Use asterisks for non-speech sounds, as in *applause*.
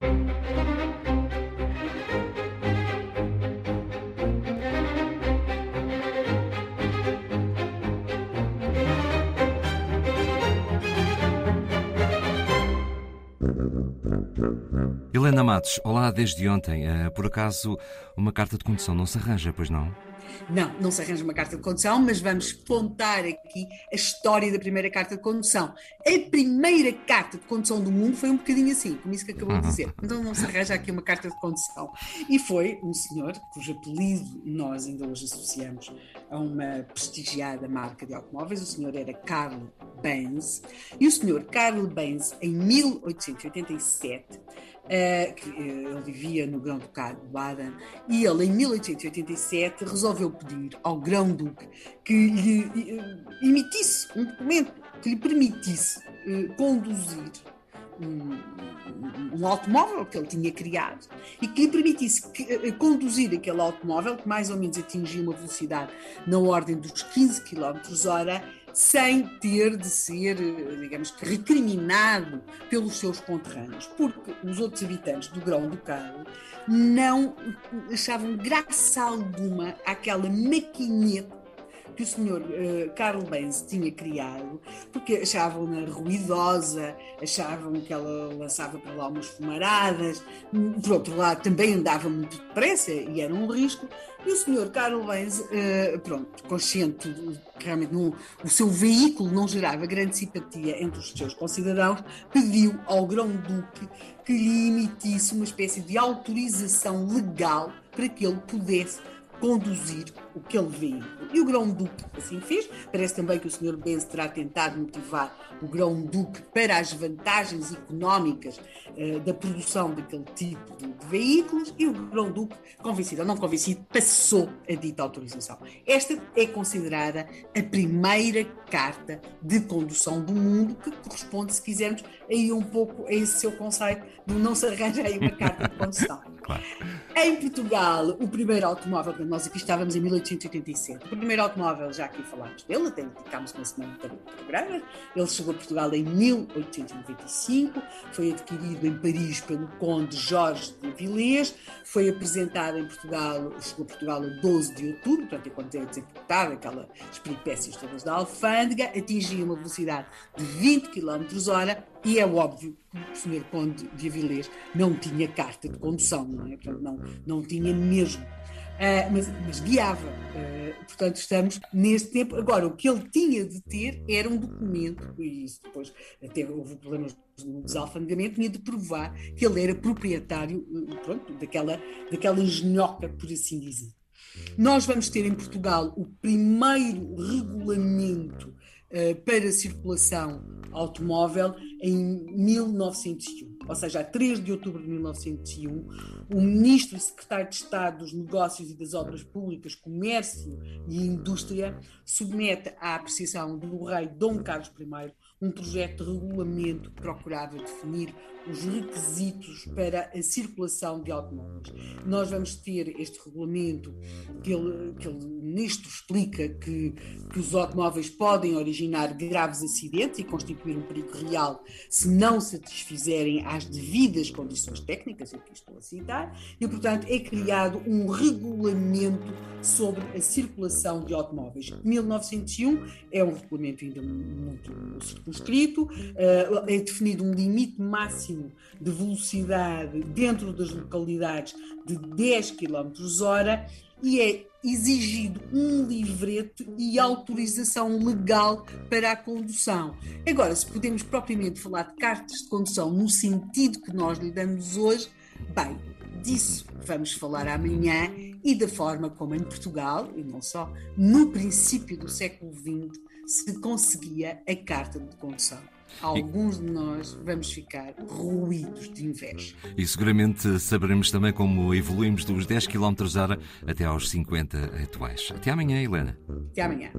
Thank you. Helena Matos, olá desde ontem. Uh, por acaso, uma carta de condução não se arranja, pois não? Não, não se arranja uma carta de condução, mas vamos contar aqui a história da primeira carta de condução. A primeira carta de condução do mundo foi um bocadinho assim, como isso que acabou de dizer. *laughs* Então não se arranja aqui uma carta de condução. E foi um senhor cujo apelido nós ainda hoje associamos a uma prestigiada marca de automóveis. O senhor era Carl Benz. E o senhor Carl Benz, em 1887, Uh, que, uh, ele vivia no Grão-Ducado de Baden, e ele, em 1887, resolveu pedir ao Grão-Duque que lhe uh, emitisse um documento que lhe permitisse conduzir um, um, automóvel que ele tinha criado e que lhe permitisse que, conduzir aquele automóvel, que mais ou menos atingia uma velocidade na ordem dos 15 km hora, sem ter de ser, digamos que, recriminado pelos seus conterrâneos, porque os outros habitantes do Grão-Ducado não achavam graça alguma àquela maquineta que o senhor uh, Carl Benz tinha criado, porque achavam-na ruidosa, achavam que ela lançava para lá umas fumaradas, por outro lado também andava muito depressa e era um risco, e o senhor Carl Benz, uh, pronto, consciente que realmente não, o seu veículo não gerava grande simpatia entre os seus concidadãos, pediu ao Grão-Duque que lhe emitisse uma espécie de autorização legal para que ele pudesse conduzir o que ele vê. E o Grão-Duque assim fez. Parece também que o Sr. Benz terá tentado motivar o Grão-Duque para as vantagens económicas uh, da produção daquele tipo de, de veículos e o Grão-Duque, convencido ou não convencido, passou a dita autorização. Esta é considerada a primeira carta de condução do mundo que corresponde, se quisermos, aí um pouco a esse seu conceito de não se arranja aí uma carta de condução. Claro. Em Portugal, o primeiro automóvel, nós aqui estávamos em 1887, o primeiro automóvel, já aqui falámos dele, até dedicámos uma semana para o programa, ele chegou a Portugal em 1895, foi adquirido em Paris pelo conde Jorge de Avilés, foi apresentado em Portugal, chegou a Portugal a 12 de outubro, portanto, é quando é desemportado, aquelas peripécias todas da alfândega, atingia uma velocidade de 20 km hora e é óbvio que o Sr. Conde de Avilés não tinha carta de condução, não é? Portanto, não, não tinha mesmo. Uh, mas, mas, guiava. Uh, portanto, estamos nesse tempo. Agora, o que ele tinha de ter era um documento, e isso depois até houve problemas no desalfandegamento, tinha de provar que ele era proprietário uh, pronto, daquela, daquela engenhoca, por assim dizer. Nós vamos ter em Portugal o primeiro regulamento para circulação automóvel em 1901, ou seja, a 3 de outubro de 1901, o ministro e secretário de Estado dos Negócios e das Obras Públicas, Comércio e Indústria submete à apreciação do rei Dom Carlos I um projeto de regulamento que procurava definir os requisitos para a circulação de automóveis. Nós vamos ter este regulamento que ele, que ele nisto explica que, que os automóveis podem originar graves acidentes e constituir um perigo real se não satisfizerem às devidas condições técnicas, o que estou a citar, e portanto é criado um regulamento sobre a circulação de automóveis. 1901 é um regulamento ainda muito circunscrito, eh, é definido um limite máximo máximo de velocidade dentro das localidades de 10 km hora e é exigido um livreto e autorização legal para a condução. Agora, se podemos propriamente falar de cartas de condução no sentido que nós lhe damos hoje, bem, disso vamos falar amanhã e da forma como em Portugal, e não só, no princípio do século XX, se conseguia a carta de condução alguns de nós vamos ficar ruídos de inveja. E seguramente saberemos também como evoluímos dos 10 km hora até aos 50 atuais. Até amanhã, Helena. Até amanhã.